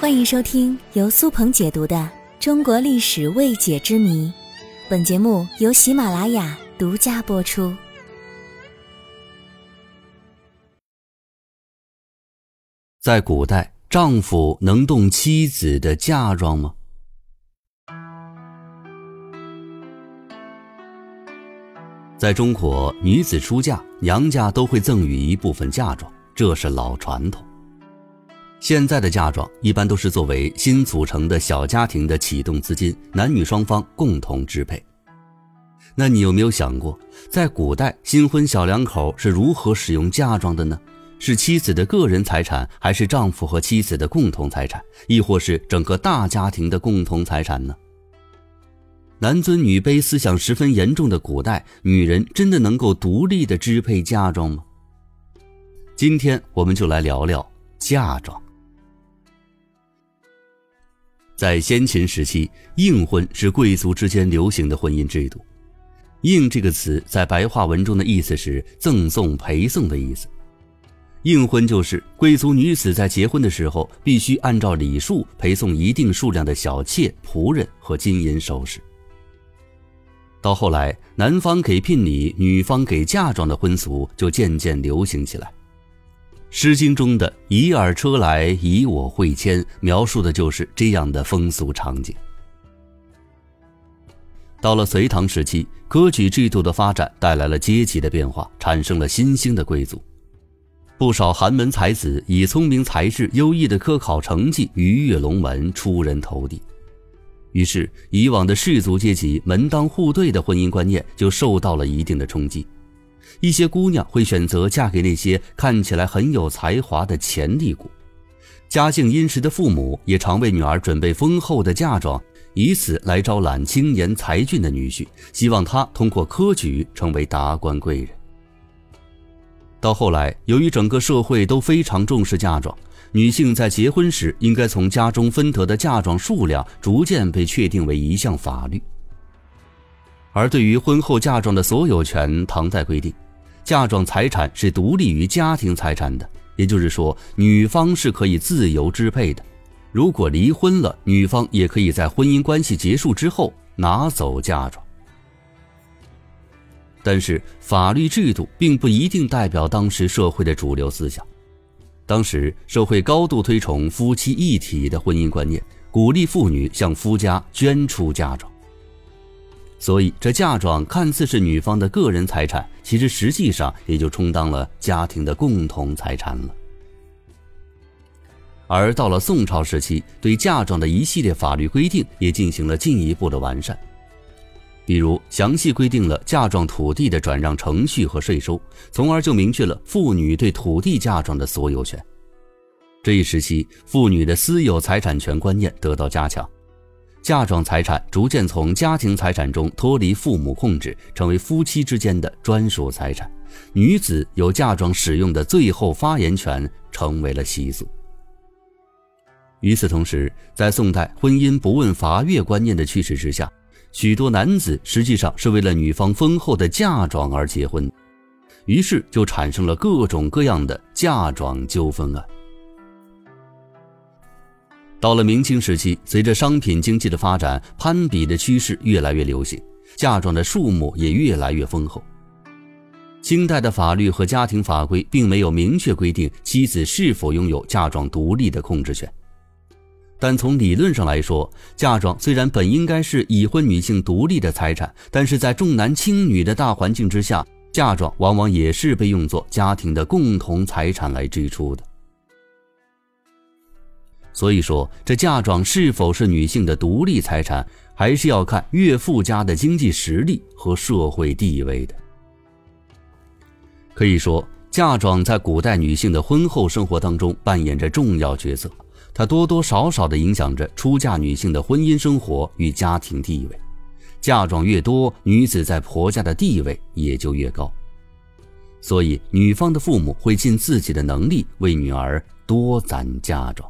欢迎收听由苏鹏解读的《中国历史未解之谜》，本节目由喜马拉雅独家播出。在古代，丈夫能动妻子的嫁妆吗？在中国，女子出嫁，娘家都会赠予一部分嫁妆，这是老传统。现在的嫁妆一般都是作为新组成的小家庭的启动资金，男女双方共同支配。那你有没有想过，在古代新婚小两口是如何使用嫁妆的呢？是妻子的个人财产，还是丈夫和妻子的共同财产，亦或是整个大家庭的共同财产呢？男尊女卑思想十分严重的古代，女人真的能够独立的支配嫁妆吗？今天我们就来聊聊嫁妆。在先秦时期，应婚是贵族之间流行的婚姻制度。应这个词在白话文中的意思是赠送、陪送的意思。应婚就是贵族女子在结婚的时候，必须按照礼数陪送一定数量的小妾、仆人和金银首饰。到后来，男方给聘礼，女方给嫁妆的婚俗就渐渐流行起来。《诗经》中的“以尔车来，以我会迁”，描述的就是这样的风俗场景。到了隋唐时期，科举制度的发展带来了阶级的变化，产生了新兴的贵族。不少寒门才子以聪明才智、优异的科考成绩鱼跃龙门，出人头地。于是，以往的士族阶级门当户对的婚姻观念就受到了一定的冲击。一些姑娘会选择嫁给那些看起来很有才华的潜力股，家境殷实的父母也常为女儿准备丰厚的嫁妆，以此来招揽青年才俊的女婿，希望她通过科举成为达官贵人。到后来，由于整个社会都非常重视嫁妆，女性在结婚时应该从家中分得的嫁妆数量逐渐被确定为一项法律，而对于婚后嫁妆的所有权，唐代规定。嫁妆财产是独立于家庭财产的，也就是说，女方是可以自由支配的。如果离婚了，女方也可以在婚姻关系结束之后拿走嫁妆。但是，法律制度并不一定代表当时社会的主流思想。当时社会高度推崇夫妻一体的婚姻观念，鼓励妇女向夫家捐出嫁妆。所以，这嫁妆看似是女方的个人财产，其实实际上也就充当了家庭的共同财产了。而到了宋朝时期，对嫁妆的一系列法律规定也进行了进一步的完善，比如详细规定了嫁妆土地的转让程序和税收，从而就明确了妇女对土地嫁妆的所有权。这一时期，妇女的私有财产权观念得到加强。嫁妆财产逐渐从家庭财产中脱离父母控制，成为夫妻之间的专属财产。女子有嫁妆使用的最后发言权，成为了习俗。与此同时，在宋代婚姻不问罚阅观念的驱使之下，许多男子实际上是为了女方丰厚的嫁妆而结婚，于是就产生了各种各样的嫁妆纠纷案。到了明清时期，随着商品经济的发展，攀比的趋势越来越流行，嫁妆的数目也越来越丰厚。清代的法律和家庭法规并没有明确规定妻子是否拥有嫁妆独立的控制权，但从理论上来说，嫁妆虽然本应该是已婚女性独立的财产，但是在重男轻女的大环境之下，嫁妆往往也是被用作家庭的共同财产来支出的。所以说，这嫁妆是否是女性的独立财产，还是要看岳父家的经济实力和社会地位的。可以说，嫁妆在古代女性的婚后生活当中扮演着重要角色，它多多少少的影响着出嫁女性的婚姻生活与家庭地位。嫁妆越多，女子在婆家的地位也就越高。所以，女方的父母会尽自己的能力为女儿多攒嫁妆。